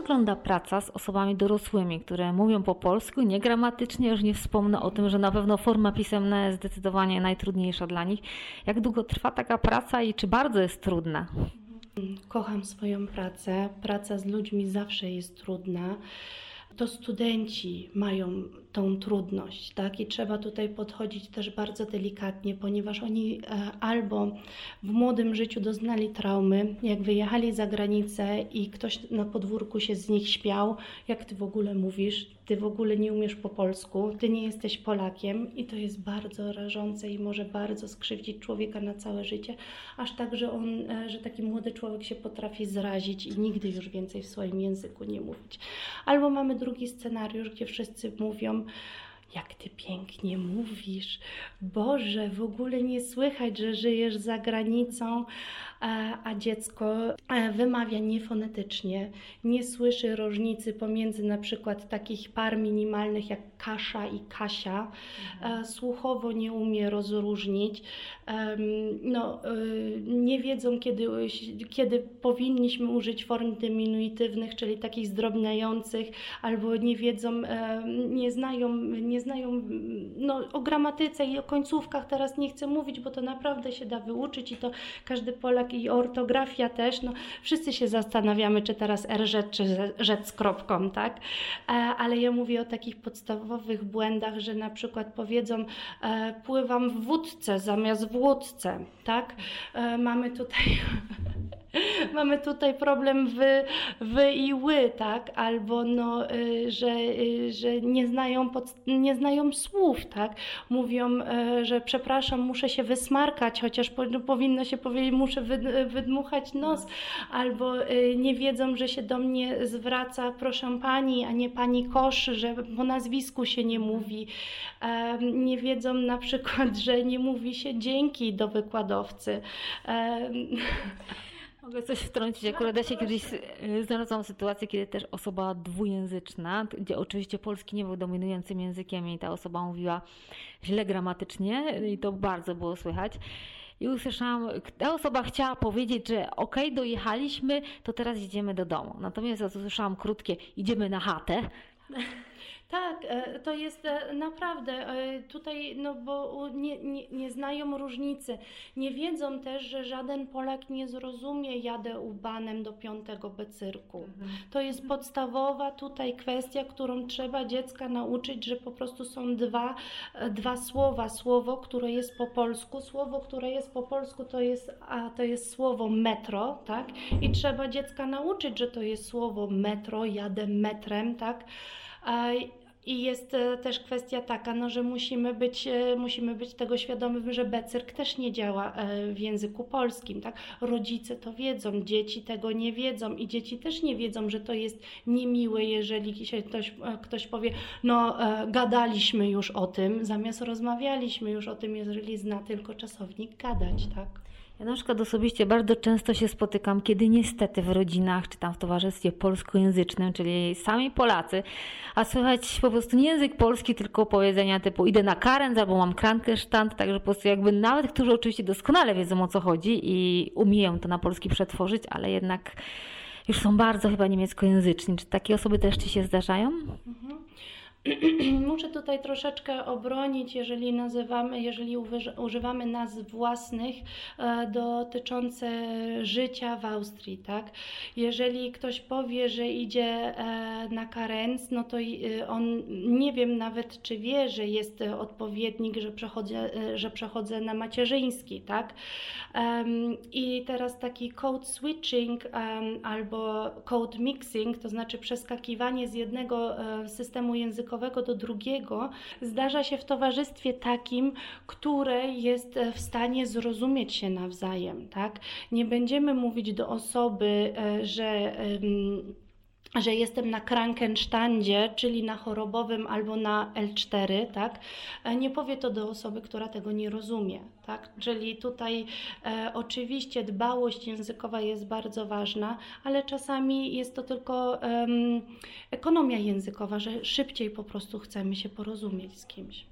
Wygląda praca z osobami dorosłymi, które mówią po polsku, niegramatycznie, już nie wspomnę o tym, że na pewno forma pisemna jest zdecydowanie najtrudniejsza dla nich. Jak długo trwa taka praca i czy bardzo jest trudna? Kocham swoją pracę. Praca z ludźmi zawsze jest trudna. To studenci mają tą trudność, tak? I trzeba tutaj podchodzić też bardzo delikatnie, ponieważ oni e, albo w młodym życiu doznali traumy, jak wyjechali za granicę i ktoś na podwórku się z nich śmiał, jak ty w ogóle mówisz, ty w ogóle nie umiesz po polsku, ty nie jesteś Polakiem. I to jest bardzo rażące i może bardzo skrzywdzić człowieka na całe życie, aż tak, że on, e, że taki młody człowiek się potrafi zrazić i nigdy już więcej w swoim języku nie mówić. Albo mamy drugi scenariusz, gdzie wszyscy mówią, jak ty pięknie mówisz. Boże, w ogóle nie słychać, że żyjesz za granicą, a, dziecko e, wymawia niefonetycznie, nie słyszy różnicy pomiędzy na przykład takich par minimalnych jak Kasza i Kasia, e, słuchowo nie umie rozróżnić, no, e, nie wiedzą, kiedy, kiedy powinniśmy użyć form dyminutywnych, czyli takich zdrobniających, albo nie wiedzą, nie znają, nie znają no, o gramatyce i o końcówkach teraz nie chcę mówić, bo to naprawdę się da wyuczyć i to każdy Polak i ortografia też, no, wszyscy się zastanawiamy, czy teraz RZ, czy rzec z kropką, tak? E, Ale ja mówię o takich podstawowych błędach, że na przykład powiedzą, e, pływam w wódce zamiast w łódce, tak? E, Mamy tutaj [laughs] [laughs] mamy tutaj problem w, w i ły, tak? Albo no, y, że, y, że nie, znają pod, nie znają słów, tak? Mówią, y, że przepraszam, muszę się wysmarkać, chociaż no, powinno się powiedzieć, muszę wy, wydmuchać nos, albo nie wiedzą, że się do mnie zwraca, proszę pani, a nie pani kosz, że po nazwisku się nie mówi. Nie wiedzą na przykład, [laughs] że nie mówi się dzięki do wykładowcy. [laughs] Mogę coś wtrącić. Akurat ja się kiedyś y, znalazłam sytuację, kiedy też osoba dwujęzyczna, gdzie oczywiście polski nie był dominującym językiem i ta osoba mówiła źle gramatycznie i to bardzo było słychać. I usłyszałam, ta osoba chciała powiedzieć, że ok, dojechaliśmy, to teraz idziemy do domu. Natomiast usłyszałam krótkie, idziemy na chatę. Tak, e, to jest e, naprawdę e, tutaj, no bo nie, nie, nie znają różnicy. Nie wiedzą też, że żaden Polak nie zrozumie jadę ubanem do piątego becyrku. Mhm. To jest podstawowa tutaj kwestia, którą trzeba dziecka nauczyć, że po prostu są dwa, dwa słowa. Słowo, które jest po polsku, słowo, które jest po polsku to jest, a to jest słowo metro, tak? I trzeba dziecka nauczyć, że to jest słowo metro, jadę metrem, tak? I jest e, też kwestia taka, no, że musimy być, e, musimy być tego świadomym, że becyrk też nie działa e, w języku polskim. Tak? Rodzice to wiedzą, dzieci tego nie wiedzą i dzieci też nie wiedzą, że to jest niemiłe, jeżeli się ktoś, ktoś powie, no gadaliśmy już o tym, zamiast rozmawialiśmy już o tym, jeżeli zna tylko czasownik gadać. Tak? Ja na przykład osobiście bardzo często się spotykam, kiedy niestety w rodzinach czy tam w towarzystwie polskojęzycznym, czyli sami Polacy, a słychać po prostu nie język polski, tylko powiedzenia typu idę na karenc albo mam krankenstand, także po prostu jakby nawet, którzy oczywiście doskonale wiedzą o co chodzi i umieją to na polski przetworzyć, ale jednak już są bardzo chyba niemieckojęzyczni. Czy takie osoby też Ci się zdarzają? Mhm. [clears throat] Muszę tutaj troszeczkę obronić, jeżeli nazywamy, jeżeli używamy nazw własnych e, dotyczące życia w Austrii, tak? Jeżeli ktoś powie, że idzie e, na karenc, no to e, on nie wiem nawet, czy wie, że jest odpowiednik, że przechodzę, że przechodzę na macierzyński, tak? I teraz taki code switching albo code mixing, to znaczy przeskakiwanie z jednego systemu językowego językowego do drugiego zdarza się w towarzystwie takim, które jest w stanie zrozumieć się nawzajem, tak? Nie będziemy mówić do osoby, e, że że jestem na Krankenstandzie, czyli na chorobowym albo na L4, tak? E, nie powie to do osoby, która tego nie rozumie, tak? Czyli tutaj e, oczywiście dbałość językowa jest bardzo ważna, ale czasami jest to tylko ekonomia językowa, że szybciej po prostu chcemy się porozumieć z kimś.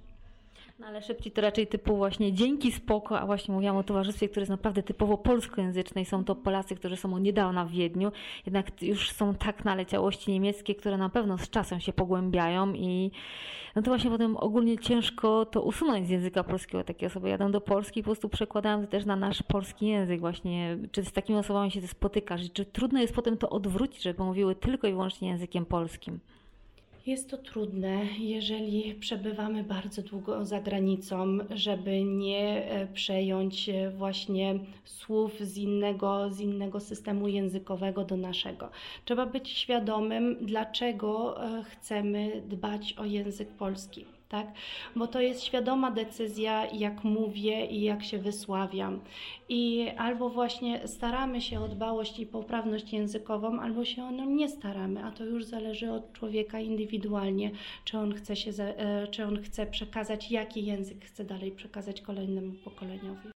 No ale szybciej to raczej typu właśnie dzięki spoko, a właśnie mówiłam o towarzystwie, które jest naprawdę typowo polskojęzyczne i są to Polacy, którzy są od niedawna w Wiedniu, jednak już są tak naleciałości niemieckie, które na pewno z czasem się pogłębiają i no to właśnie potem ogólnie ciężko to usunąć z języka polskiego. Takie osoby jadą do Polski i po prostu przekładają to też na nasz polski język właśnie. Czy z takimi osobami się spotykasz? Czy trudno jest potem to odwrócić, żeby mówiły tylko i wyłącznie językiem polskim? Jest to trudne, jeżeli przebywamy bardzo długo za granicą, żeby nie e, przejąć e, właśnie słów z innego, z innego systemu językowego do naszego. Trzeba być świadomym, dlaczego e, chcemy dbać o język polski tak? Bo to jest świadoma decyzja, jak mówię i jak się wysławiam. I albo właśnie staramy się o dbałość i poprawność językową, albo się o nią nie staramy, a to już zależy od człowieka indywidualnie, czy on chce, się, e, czy on chce przekazać, jaki język chce dalej przekazać kolejnemu pokoleniowi.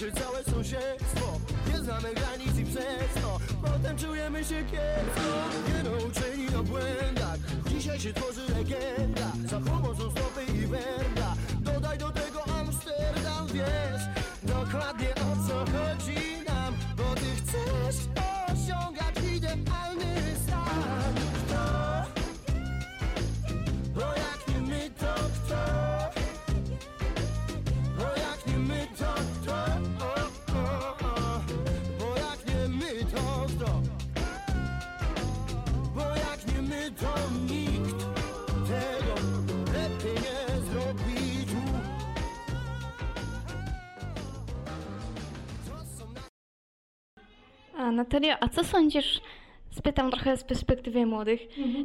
Cieszy całe sąsiedztwo Nie znamy granic i przez to Potem czujemy się kiepsko? Nie nauczeni na błędach Dzisiaj się tworzy legenda. Za pomocą stopy i węgla A Natalia, a co sądzisz? Spytam trochę z perspektywy młodych.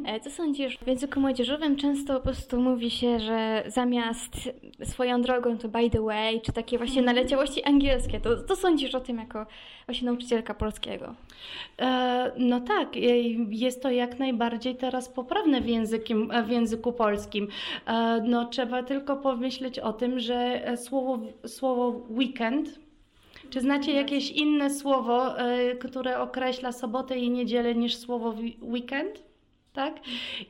E, Co sądzisz? W języku młodzieżowym często po prostu mówi się, że zamiast swoją drogą to by the way, czy takie właśnie naleciałości angielskie. To co sądzisz o tym jako właśnie nauczycielka polskiego? E, No tak, e, jest to jak najbardziej teraz poprawne w, językiem, w języku polskim. E, No trzeba tylko pomyśleć o tym, że e, słowo, słowo weekend, czy znacie jakieś inne słowo, e, które określa sobotę i niedzielę niż słowo weekend? Tak?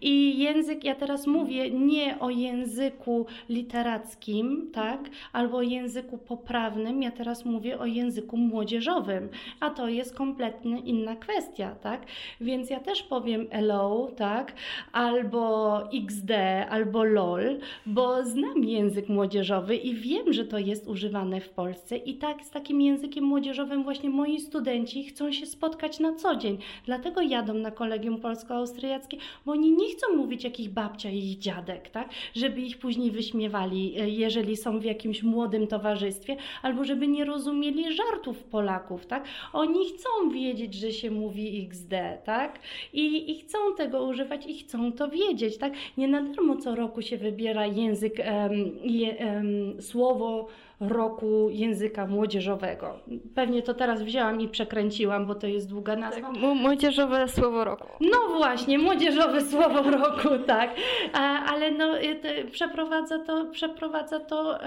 I język, ja teraz mówię nie o języku literackim, tak? Albo języku poprawnym, ja teraz mówię o języku młodzieżowym, a to jest kompletnie inna kwestia, tak? Więc ja też powiem hello, tak? Albo XD, albo LOL, bo znam język młodzieżowy i wiem, że to jest używane w Polsce i tak z takim językiem młodzieżowym właśnie moi studenci chcą się spotkać na co dzień. Dlatego jadą na kolegium polsko-austriackie, bo oni nie chcą mówić jak ich babcia i ich dziadek, tak? Żeby ich później wyśmiewali, e, jeżeli są w jakimś młodym towarzystwie, albo żeby nie rozumieli żartów Polaków, tak? Oni chcą wiedzieć, że się mówi XD, tak? I, i chcą tego używać i chcą to wiedzieć, tak? Nie na darmo co roku się wybiera język, em, je, em, słowo roku języka młodzieżowego. Pewnie to teraz wzięłam i przekręciłam, bo to jest długa nazwa. M- młodzieżowe słowo roku. No właśnie, młodzieżowe słowo roku, tak. Ale no, y, przeprowadza to, przeprowadza to y,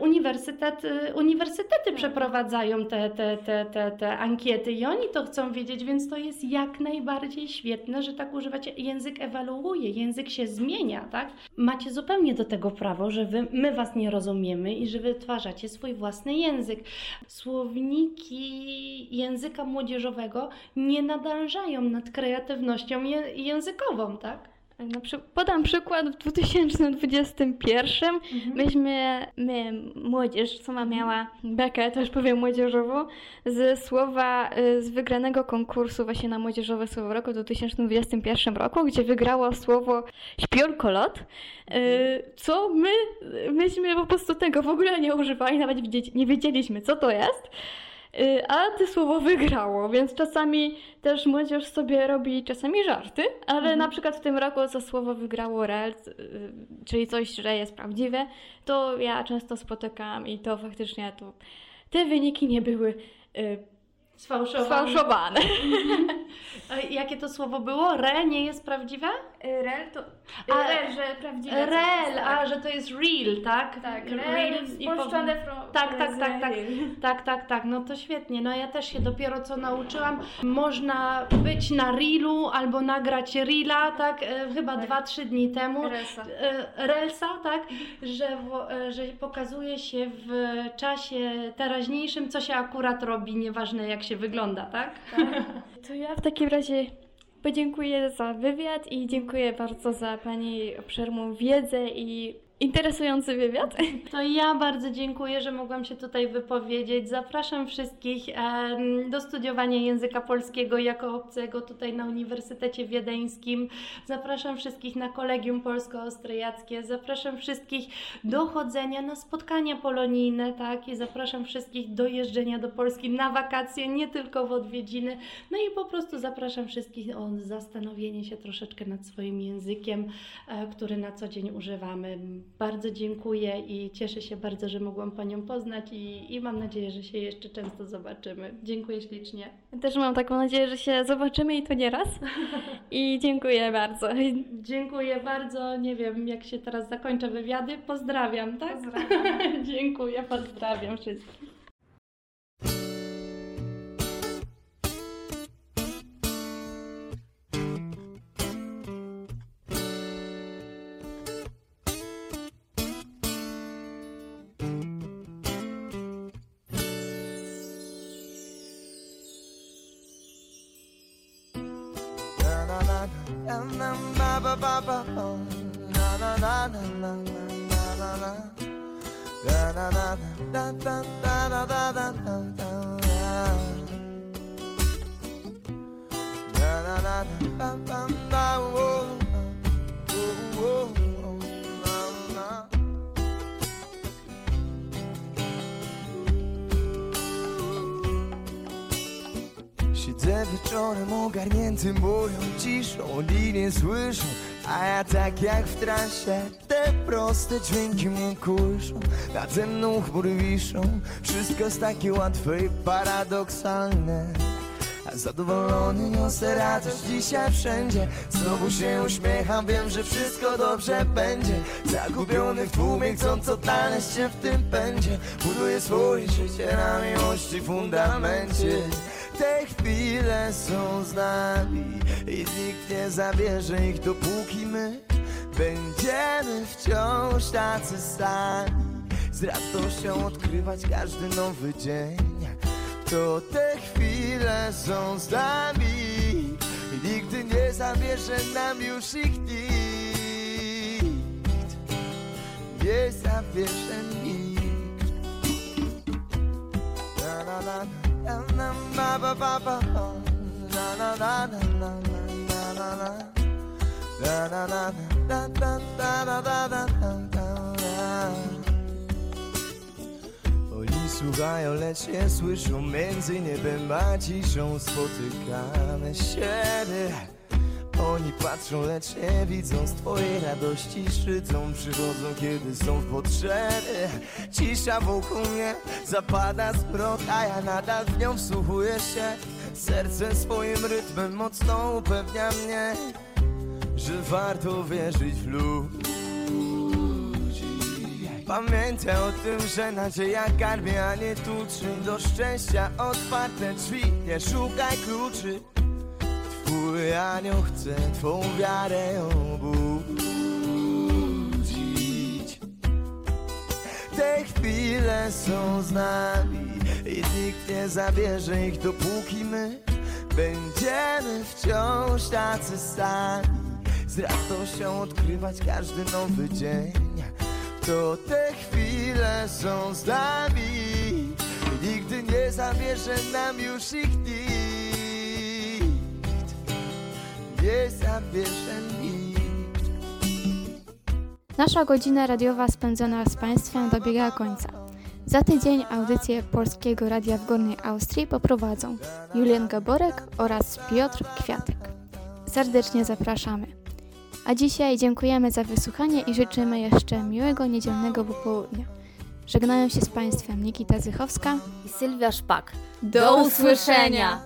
uniwersytet, y, uniwersytety przeprowadzają te, te, te, te, te ankiety i oni to chcą wiedzieć, więc to jest jak najbardziej świetne, że tak używacie. Język ewoluuje, język się zmienia, tak? Macie zupełnie do tego prawo, że wy, my was nie rozumiemy i że wytwarzacie swój własny język. Słowniki języka młodzieżowego nie nadążają nad kreatywnością językową, tak? Na przy... Podam przykład w 2021 myśmy, my, młodzież, sama miała bekę, też powiem młodzieżową, z słowa y, z wygranego konkursu właśnie na młodzieżowe słowo roku w 2021 roku, gdzie wygrało słowo śpiolkolot, y, co my, myśmy po prostu tego w ogóle nie używali, nawet nie wiedzieliśmy co to jest. Y, A to słowo wygrało, więc czasami też młodzież sobie robi czasami żarty, ale na przykład w tym roku za słowo wygrało rel, y, czyli coś, że jest prawdziwe, to ja często spotykam i to faktycznie to te wyniki nie były y, Sfałszowane. sfałszowane. A jakie to słowo było? Re nie jest prawdziwe? Rel to A, rel, że prawdziwe. Rel, a że to jest real, tak? Tak, Real rel, i spolszczone Tak, tak, tak, tak. real. Tak, tak, tak. No to świetnie. No ja też się dopiero co nauczyłam. Można być na reelu albo nagrać reela, tak? E, Chyba dwa, trzy dni temu. Relsa. E, Relsa, tak? Że, e, że pokazuje się w czasie teraźniejszym, co się akurat robi, nieważne jak się wygląda, tak? [laughs] To ja w takim razie podziękuję za wywiad i dziękuję bardzo za Pani obszerną wiedzę i interesujący wywiad. To ja bardzo dziękuję, że mogłam się tutaj wypowiedzieć. Zapraszam wszystkich do studiowania języka polskiego jako obcego tutaj na Uniwersytecie Wiedeńskim. Zapraszam wszystkich na Kolegium Polsko-Austriackie. Zapraszam wszystkich do chodzenia na spotkania polonijne, tak? I zapraszam wszystkich do jeżdżenia do Polski na wakacje, nie tylko w odwiedziny. No i po prostu zapraszam wszystkich o zastanowienie się troszeczkę nad swoim językiem, e, który na co dzień używamy Bardzo dziękuję i cieszę się bardzo, że mogłam Panią poznać i, i mam nadzieję, że się jeszcze często zobaczymy. Dziękuję ślicznie. Też mam taką nadzieję, że się zobaczymy i to nie raz. I dziękuję bardzo. Dziękuję bardzo. Nie wiem, jak się teraz zakończę wywiady. Pozdrawiam, tak? Pozdrawiam. [laughs] dziękuję, pozdrawiam wszystkich. Siedzę wieczorem ogarnięty moją ciszą Oni nie słyszą, a ja tak jak w trasie Te proste dźwięki mnie kuszą. Nade mną chmury wiszą Wszystko jest takie łatwe i paradoksalne zadowolony niosę radość dzisiaj wszędzie Znowu się uśmiecham, wiem, że wszystko dobrze będzie Zagubiony w tłumie, chcąc odnaleźć się w tym pędzie Buduję swoje życie na miłości fundamencie te chwile są z nami i nikt nie zabierze ich dopóki my będziemy wciąż tacy sami. Z radością odkrywać każdy nowy dzień. To te chwile są z nami nigdy nie zabierze nam już ich nikt. Nie zabierze nikt. Na, na, na, na, na, ba, ba, ba. Na, na, na, na, na, na, na, na. Na, na, na, na, na, na, na, na, na, na, słuchają, lecz nie słyszą Między niebem a ciszą. Spotykamy siebie. Oni patrzą, lecz nie widzą. Z twojej radości szydzą Przychodzą, kiedy są w potrzebie. Cisza wokół mnie Zapada zmrok, a ja nadal w nią wsłuchuję się. Serce swoim rytmem mocno upewnia mnie Że warto wierzyć w ludzi Pamiętaj o tym, że nadzieja karmie, a nie tuczy. Do szczęścia otwarte drzwi, nie szukaj kluczy. Twój anioł chce twą wiarę obudzić. Te chwile są z nami i nikt nie zabierze ich dopóki my Będziemy wciąż tacy sami. Z radością odkrywać każdy nowy dzień to te chwile są z nami nigdy nie zabierze nam już ich nikt. Nie zabierze nikt. Nasza godzina radiowa spędzona z Państwem dobiega końca. Za tydzień audycję Polskiego Radia w Górnej Austrii poprowadzą Julian Gaborek oraz Piotr Kwiatek. Serdecznie zapraszamy. A dzisiaj dziękujemy za wysłuchanie i życzymy jeszcze miłego niedzielnego popołudnia. Żegnają się z Państwem Nikita Zychowska i Sylwia Szpak. Do usłyszenia!